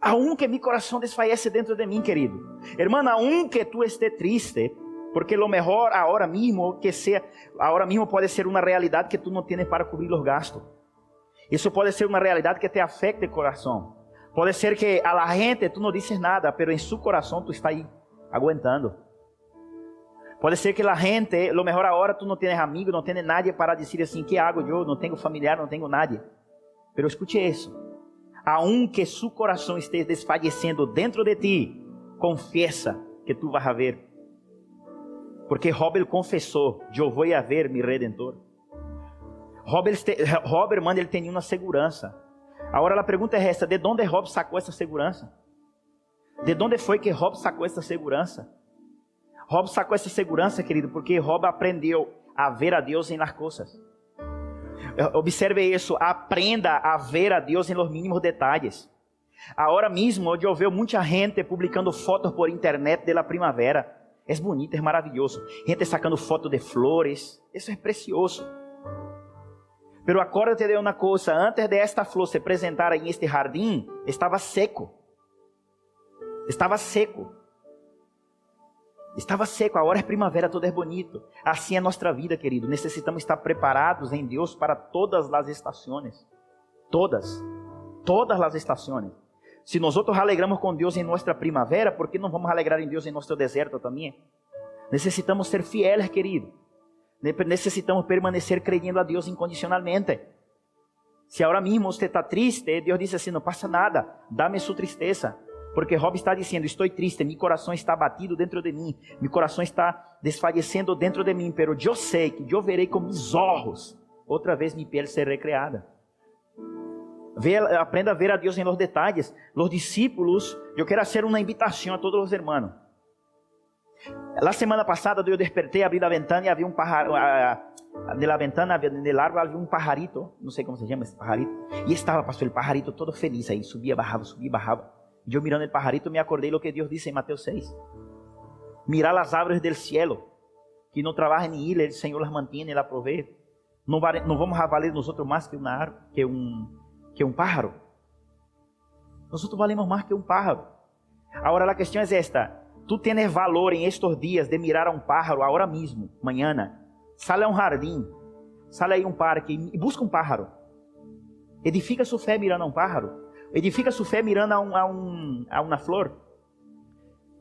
Aunque mi coração desfalece dentro de mim, querido. Hermana, aunque tu esté triste, porque lo mejor ahora mismo que sea, ahora mismo pode ser uma realidade que tu não tienes para cobrir os gastos. Isso pode ser uma realidade que te afecte o coração. Pode ser que a la gente tu não dices nada, pero em seu coração tu está aí aguentando. Pode ser que a gente, lo mejor agora tu não tienes amigo, não tienes nadie para dizer assim, que hago eu? Não tenho familiar, não tenho nadie. Pero escute isso. Aunque su coração esteja desfallecendo dentro de ti, confessa que tu vas a ver. Porque Robert confessou, eu vou a ver mi redentor. Robert, Robert mano, ele tinha uma segurança. Agora a pergunta é esta, de onde Rob sacou essa segurança? De onde foi que Rob sacou essa segurança? Rob sacou essa segurança, querido, porque Rob aprendeu a ver a Deus em las coisas. Observe isso, aprenda a ver a Deus em los mínimos detalhes. Agora mesmo, eu vejo muita gente publicando fotos por internet da primavera. É bonito, é maravilhoso. Gente sacando foto de flores. Isso é precioso. Pero acuérdate de uma coisa: antes de esta flor se apresentar em este jardim, estava seco. Estava seco. Estava seco, agora é primavera, tudo é bonito. Assim é nossa vida, querido. Necessitamos estar preparados em Deus para todas as estações. Todas. Todas as estações. Se nós outros alegramos com Deus em nossa primavera, por que não vamos alegrar em Deus em nosso deserto também? Necessitamos ser fieles, querido. Necessitamos permanecer creyendo a Deus incondicionalmente. Se agora mesmo você está triste, Deus diz assim: não passa nada, dá-me sua tristeza. Porque Rob está dizendo: Estou triste, meu coração está batido dentro de mim, meu coração está desfalecendo dentro de mim, pero eu sei que eu verei com meus olhos outra vez minha pele ser recreada. Ve, aprenda a ver a Deus em los detalhes. Los discípulos, eu quero fazer uma invitação a todos os irmãos. La semana passada eu despertei, abri a ventana e havia um pájaro. De la ventana, del árbol, havia um pajarito, não sei como se chama esse pajarito. E estava, pastor, o pajarito todo feliz aí, subia, bajava, subia, bajava. Yo mirando el pajarito me acordé lo que Dios dice en Mateo 6. Mirar las aves del cielo, que no trabajan ni ir, el Señor las mantiene, la provee. No, no vamos a valer nosotros más que, una, que, un, que un pájaro. Nosotros valemos más que un pájaro. Ahora la cuestión es esta. Tú tienes valor en estos días de mirar a un pájaro ahora mismo, mañana. Sale a un jardín, sale a un parque y busca un pájaro. Edifica su fe mirando a un pájaro. Edifica sua fé mirando a, um, a, um, a uma flor.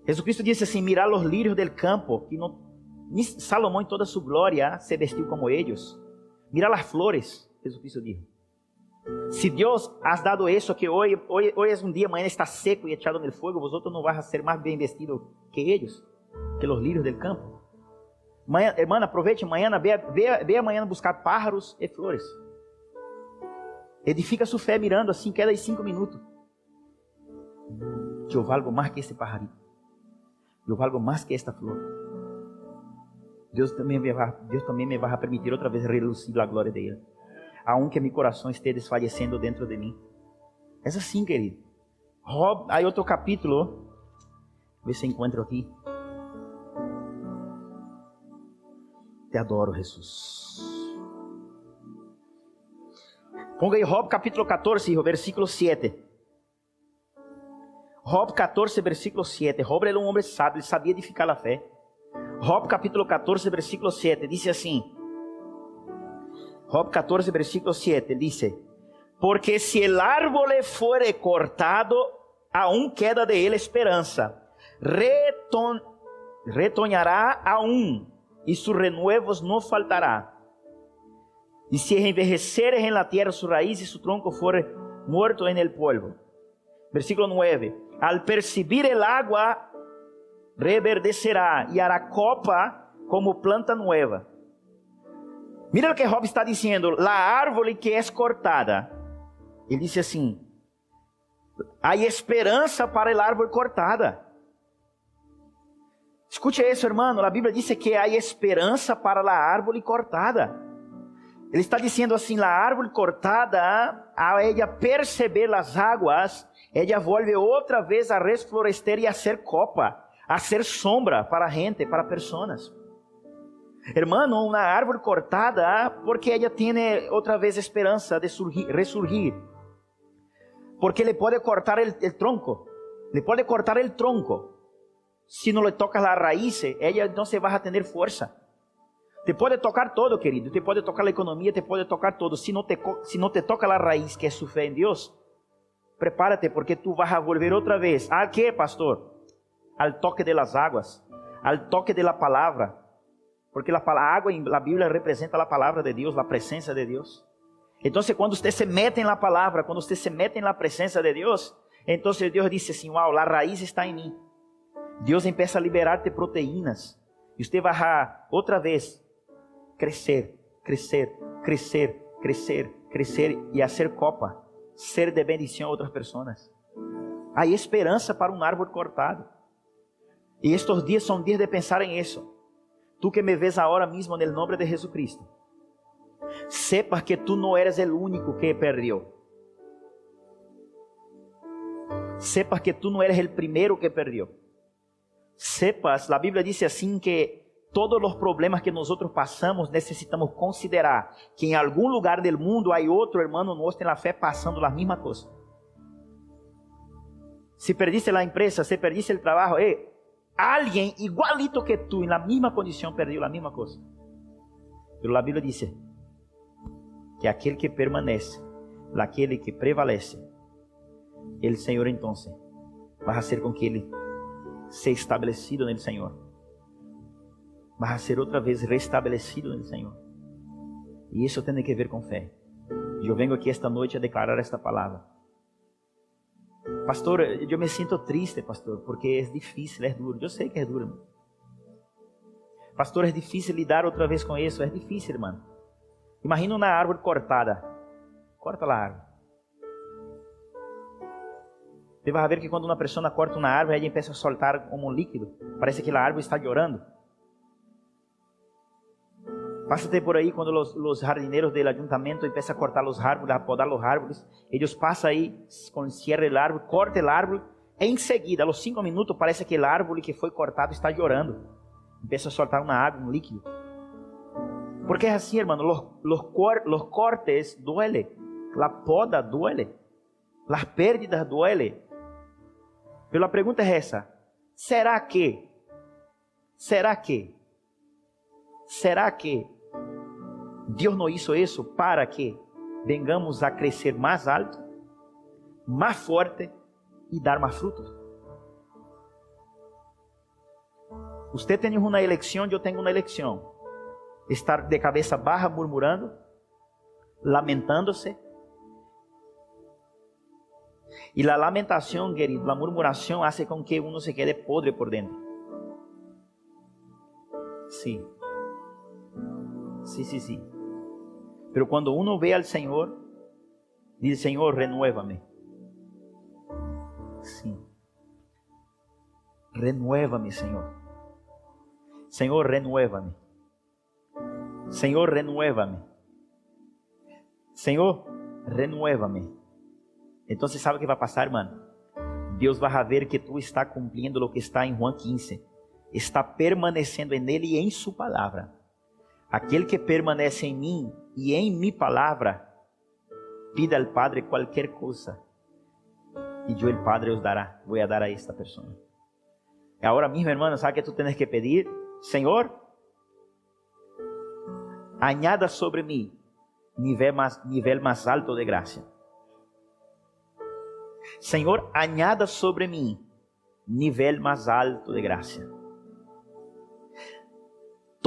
Jesus Cristo disse assim: Mirar os lírios del campo, que não, Salomão em toda sua glória se vestiu como eles. Mirar as flores, Jesus Cristo disse. Se Deus has dado isso, que hoje, hoje, hoje é um dia, amanhã está seco e echado no fogo, vosotros não vais ser mais bem vestidos que eles, que os lírios del campo. Manhã, irmã, aproveite amanhã, ve amanhã buscar pájaros e flores. Edifica sua fé mirando assim, cada cinco minutos. Eu valgo mais que esse pajarito. Eu valgo mais que esta flor. Deus também me vai, Deus também me vai permitir outra vez relucir a glória dele. Aunque meu coração esteja desfalecendo dentro de mim. É assim, querido. Rob, aí outro capítulo. Vê se encontro aqui. Te adoro, Jesus. Ponga aí Job capítulo 14, versículo 7. Job 14, versículo 7. Job era um homem sábio, ele sabia edificar a fé. Job capítulo 14, versículo 7, diz assim. Job 14, versículo 7, diz: Porque se el árbol fuere cortado, aún queda de ele esperança. Reton, retoñará aún, y sus renuevos no faltará. Y si envejeceres en la tierra su raíz y su tronco fuere muerto en el polvo. Versículo 9. Al percibir el agua, reverdecerá y hará copa como planta nueva. Mira o que Job está dizendo: la árvore que é cortada. Ele disse assim: há esperança para a árvore cortada. Escute isso, irmão. A Bíblia diz que há esperança para a árvore cortada. Ele está dizendo assim: a árvore cortada, a ela perceber as águas, ela volve outra vez a resflorescer e a ser copa, a ser sombra para a gente, para pessoas. Hermano, uma árvore cortada, porque ela tem outra vez esperança de surgir, resurgir. Porque le pode cortar el tronco, le pode cortar el tronco. Se não le toca a raiz, ela não se vai a ter força. Te pode tocar todo, querido. Te pode tocar a economia, te pode tocar todo. Se não te, se não te toca a raiz, que é sua fé em Deus, prepárate, porque tu vas a volver outra vez. ¿A quê, pastor? Al toque de las aguas, al toque de la palavra porque a água em la Bíblia representa a palavra de Deus, a presença de Deus. Então, quando você se mete na palavra, quando você se mete na presença de Deus, então Deus diz assim: Uau, a raiz está em mim. Deus empieza a liberar-te proteínas. E você vai outra vez crescer, crescer, crescer, crescer e a ser copa, ser de bendição a outras pessoas. Há esperança para um árvore cortado. E estes dias são dias de pensar em isso. Tu que me ves ahora mismo en el nombre de Jesucristo, sepas que tú no eres el único que perdió. Sepas que tú no eres el primero que perdió. Sepas, la Biblia dice así que todos los problemas que nosotros pasamos necesitamos considerar que en algún lugar del mundo hay otro hermano nuestro en la fe pasando la misma cosa. Si perdiste la empresa, si perdiste el trabajo, eh, alguém igualito que tu, na mesma condição, perdeu a mesma coisa. Pero a Bíblia diz que aquele que permanece, aquele que prevalece, ele Senhor então vai ser com que ele seja estabelecido no Senhor. Vai ser outra vez restabelecido no Senhor. E isso tem que ver com fé. Eu venho aqui esta noite a declarar esta palavra. Pastor, eu me sinto triste, pastor, porque é difícil, é duro. Eu sei que é duro. Pastor, é difícil lidar outra vez com isso. É difícil, irmão. Imagina uma árvore cortada. Corta a árvore. Você vai ver que quando uma pessoa corta uma árvore, ela começa a soltar como um líquido. Parece que a árvore está chorando. Pásate por ahí cuando los, los, jardineros del ayuntamiento empiezan a cortar los árboles, a podar los árboles. Ellos pasan ahí con cierre el árbol, corta el árbol. Enseguida, a los cinco minutos, parece que el árbol que foi cortado está llorando. Empieza a soltar uma água, um líquido. Porque é assim, hermano, los, los, los cortes duele, la poda duele, las pérdidas duele. Pero a pergunta é essa: será que? Será que? Será que Deus não hizo isso para que vengamos a crescer mais alto, mais forte e dar mais frutos. Você tem uma eleição, eu tenho uma eleição. Estar de cabeça baja murmurando, lamentando-se. E a lamentação, querido, a murmuração hace com que uno se quede podre por dentro. Sim. Sí, sí, sí. Pero cuando uno ve al Señor, dice, Señor, renuévame. Sí. Renuévame, Señor. Señor, renuévame. Señor, renuévame. Señor, renuévame. Entonces, ¿sabe qué va a pasar, hermano? Deus vai ver que tu está cumprindo o que está em Juan 15. Está permanecendo en Ele e em Sua palavra. Aquele que permanece em mim e em minha palavra, pida ao Padre qualquer coisa, e eu, o Padre, os dará, vou dar a esta pessoa. Agora, mesmo, irmão, sabe que tu tens que pedir? Senhor, añada sobre mim nível mais, nível mais alto de graça. Senhor, añada sobre mim nível mais alto de graça.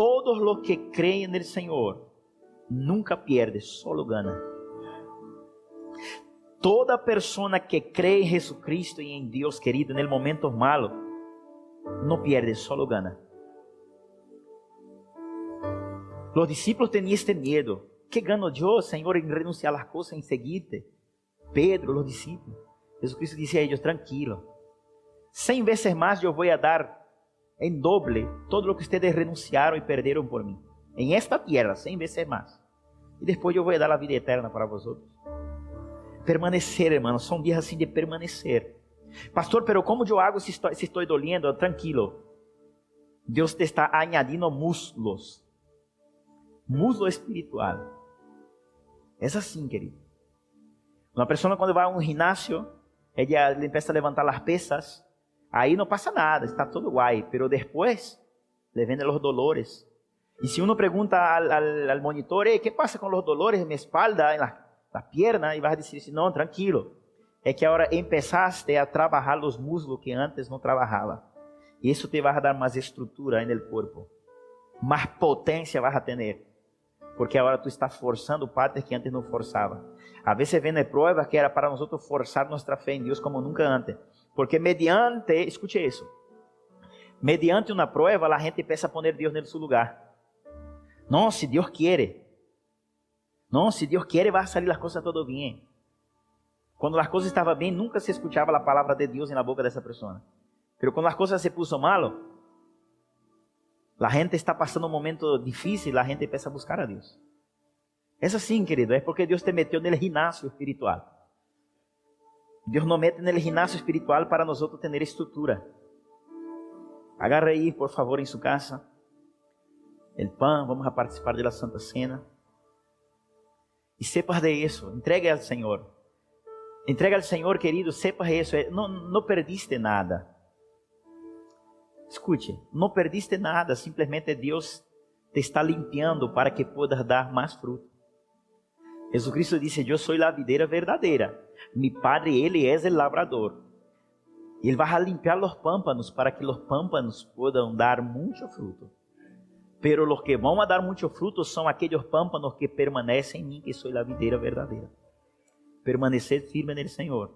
Todos los que creen en el Señor nunca pierde, solo gana. Toda persona que cree en Jesucristo y en Dios querido en el momento malo, no pierde, solo gana. Los discípulos tenían este miedo. ¿Qué gano yo, Señor, en renunciar a las cosas, en seguirte? Pedro, los discípulos. Jesucristo dice a ellos, tranquilo. Cien veces más yo voy a dar en doble todo lo que ustedes renunciaron y perdieron por mí. En esta tierra, cien veces más. Y después yo voy a dar la vida eterna para vosotros. Permanecer, hermanos, son días así de permanecer. Pastor, pero ¿cómo yo hago si estoy doliendo? Tranquilo. Dios te está añadiendo muslos. Muslo espiritual. Es así, querido. Una persona cuando va a un gimnasio, ella le empieza a levantar las pesas, ahí no pasa nada, está todo guay, pero después le vienen los dolores. Y si uno pregunta al, al, monitor, ¿qué pasa con los dolores en mi espalda, en la, la pierna? Y vas a decir, no, tranquilo, es que ahora empezaste a trabajar los muslos que antes no trabajaba. Y eso te va a dar más estructura en el cuerpo, más potencia vas a tener porque agora tu estás forzando partes que antes não forçava. A vezes vem pruebas que era para nós forzar nossa fé em Deus como nunca antes. Porque mediante, escute isso, mediante uma prueba, a gente pensa a poner Deus em seu lugar. Não, se Deus quer. Não, se Deus quer, vai sair as coisas todo bem. Quando as coisas estavam bem, nunca se escutava a palavra de Deus na boca dessa pessoa. Mas quando as coisas se puso malo, La gente está passando um momento difícil, a gente empieza a buscar a Deus. É assim, querido, é porque Deus te meteu no ginásio espiritual. Deus não mete no ginásio espiritual para nós ter estrutura. Agarre aí, por favor, em sua casa, o pão, vamos a participar da Santa Cena. E sepas de isso, entregue ao Senhor. Entrega ao Senhor, querido, sepas isso, não, não perdiste nada. Escute, não perdiste nada, simplesmente Deus te está limpiando para que puedas dar mais fruto. Jesucristo disse: Eu sou a videira verdadeira. Mi Padre, Ele é o labrador. E Ele vai limpiar os pâmpanos para que os pâmpanos possam dar muito fruto. Pero los que vão dar muito fruto são aqueles pâmpanos que permanecem em mim, que sou a videira verdadeira. Permanecer firme no Senhor.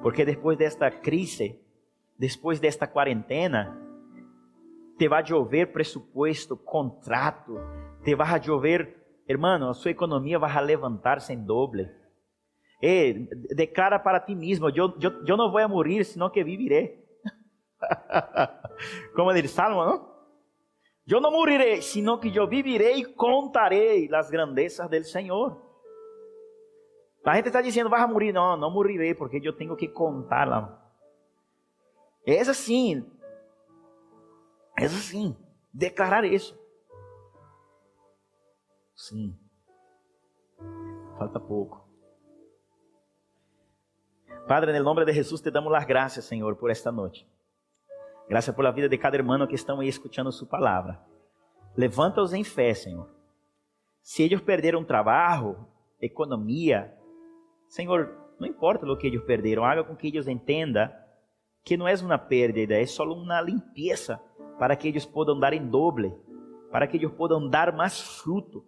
Porque depois desta crise, depois desta quarentena, te vai chover presupuesto, contrato, te vai chover, hermano, a sua economia vai levantar-se em doble. Eh, declara para ti mesmo, eu, não vou morrer, senão que vivirei. Como diz Salmo, não? Eu não morirei, senão que eu vivirei e contarei as grandezas do Senhor. A gente está dizendo, vai morrer. Não, não morirei, porque eu tenho que contá-la. É assim, é assim, declarar isso. Sim. Falta pouco. Padre, no nome de Jesus te damos as graças, Senhor, por esta noite. Graças por la vida de cada irmão que estão aí escutando sua palavra. Levanta-os em fé, Senhor. Se eles perderam trabalho, economia, Senhor, não importa o que eles perderam, haga com que eles entendam que não é uma perda, é só uma limpeza para que eles possam dar em doble, para que eles possam dar mais fruto,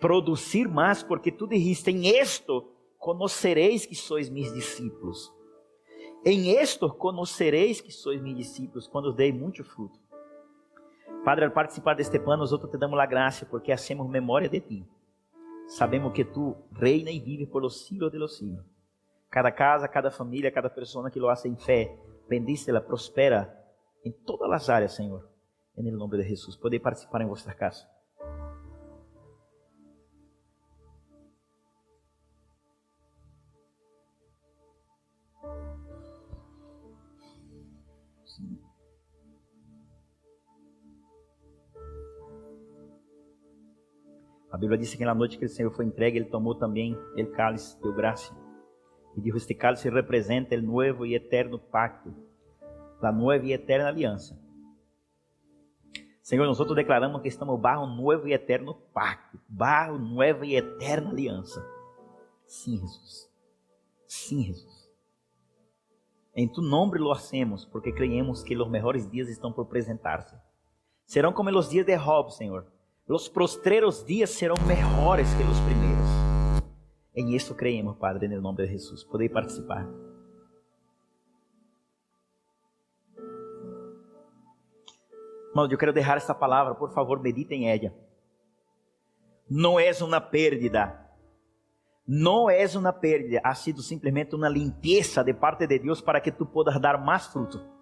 produzir mais, porque tu dijiste, em esto conocereis que sois meus discípulos. Em esto conocereis que sois meus discípulos, quando dei muito fruto. Padre, ao participar deste pano, nós te damos a graça, porque hacemos memória de ti. Sabemos que tu reina e vive por los siglos de los siglos. Cada casa, cada família, cada pessoa que lo hace em fé, bendícela, prospera em todas as áreas, Senhor. Em nome de Jesus, poder participar em vossa casa. A Bíblia diz que na noite que o Senhor foi entregue, Ele tomou também o cálice, deu graça. E dijo, este cálice representa o novo e eterno pacto la nueva y eterna alianza. Senhor, nós declaramos que estamos um novo e eterno pacto, bajo nova e eterna aliança. Sim, Jesus. Sim, Jesus. Em tu nome lo hacemos, porque creemos que os melhores dias estão por apresentar-se. Serão como os dias de Job, Senhor, Los postreros días serão mejores que os primeiros. Em isso creemos, Padre, no nome de Jesus. Podem participar. Irmãos, eu quero deixar esta palavra, por favor, meditem em ela. Não é uma perda. Não é uma perda, ha sido simplesmente uma limpeza de parte de Deus para que tu possas dar mais fruto.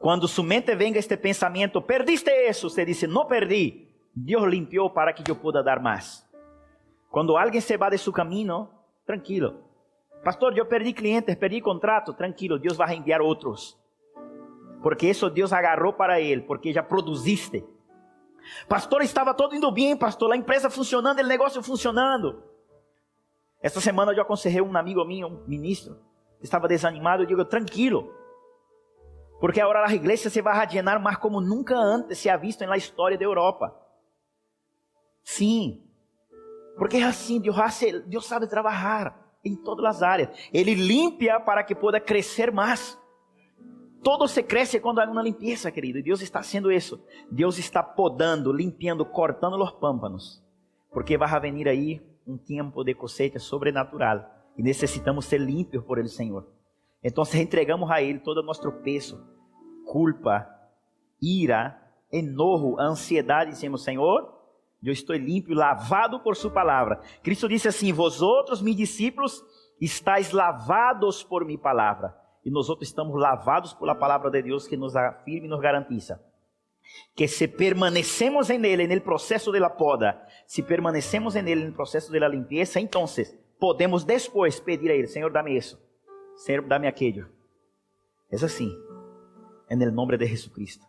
Quando su mente venga este pensamento, perdiste isso, você diz, não perdi. Deus limpiou para que eu pueda dar mais. Quando alguém se va de su caminho, tranquilo. Pastor, eu perdi clientes, perdi contrato, tranquilo, Deus vai enviar outros. Porque isso Deus agarrou para ele, porque já produziste. Pastor, estava todo indo bem, pastor, a empresa funcionando, o negócio funcionando. Esta semana eu aconselhei um amigo meu, um ministro, que estava desanimado, eu digo, tranquilo. Porque agora a igreja se vai radiar mais como nunca antes se ha visto na história da Europa. Sim, porque é assim, Deus, Deus sabe trabalhar em todas as áreas. Ele limpia para que possa crescer mais. Todo se cresce quando há uma limpeza, querido. E Deus está haciendo isso. Deus está podando, limpiando, cortando os pâmpanos. Porque vai venir aí um tempo de cosecha sobrenatural. E necessitamos ser limpios por Ele, Senhor. Então entregamos a Ele todo o nosso peso, culpa, ira, enojo, ansiedade. Dizemos, Senhor, eu estou limpo, lavado por sua palavra. Cristo disse assim: Vós outros, meus discípulos, estáis lavados por minha palavra. E nós outros estamos lavados pela palavra de Deus que nos afirma e nos garantiza. Que se permanecemos em Ele, no processo de la poda, se permanecemos em Ele no processo de la limpeza, então podemos depois pedir a Ele: Senhor, dá-me isso. Senhor, dá-me aquilo. É assim. É no nome de Jesucristo.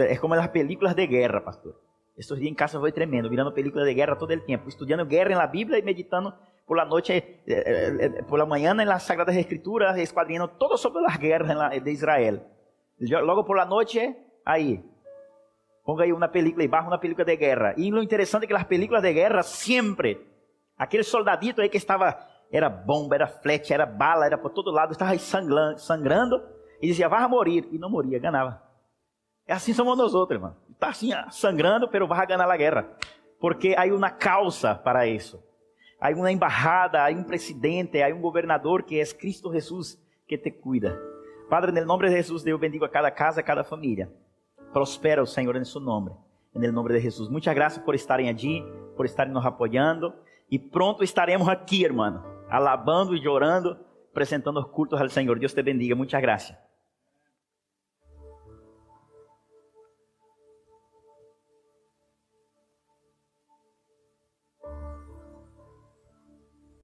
É como as películas de guerra, pastor. Estes dias em casa foi tremendo, virando película de guerra todo o tempo, estudando guerra na Bíblia e meditando por la noite, eh, eh, eh, por la mañana en las Sagradas Escrituras, esquadrinhando todo sobre as guerras de Israel. Logo por la noite, aí, ponga aí uma película, bajo uma película de guerra. E o interessante é que as películas de guerra sempre, aquele soldadito aí que estava, era bomba, era flecha, era bala, era por todo lado, estava sangrando, sangrando e dizia, vai morrer, e não moria, ganhava. É assim somos nós outros, irmão. Está assim, ah, sangrando, pero vai ganhar a guerra. Porque há uma causa para isso. Há uma embajada, há um presidente, há um governador que é Cristo Jesus que te cuida. Padre, no nome de Jesus, eu bendigo a cada casa, a cada família. Prospera o Senhor em seu nome. No nome de Jesus. Muitas graças por estarem aqui, por estarem nos apoiando. E pronto estaremos aqui, irmão, alabando e orando, apresentando os cultos ao Senhor. Deus te bendiga. Muitas graças.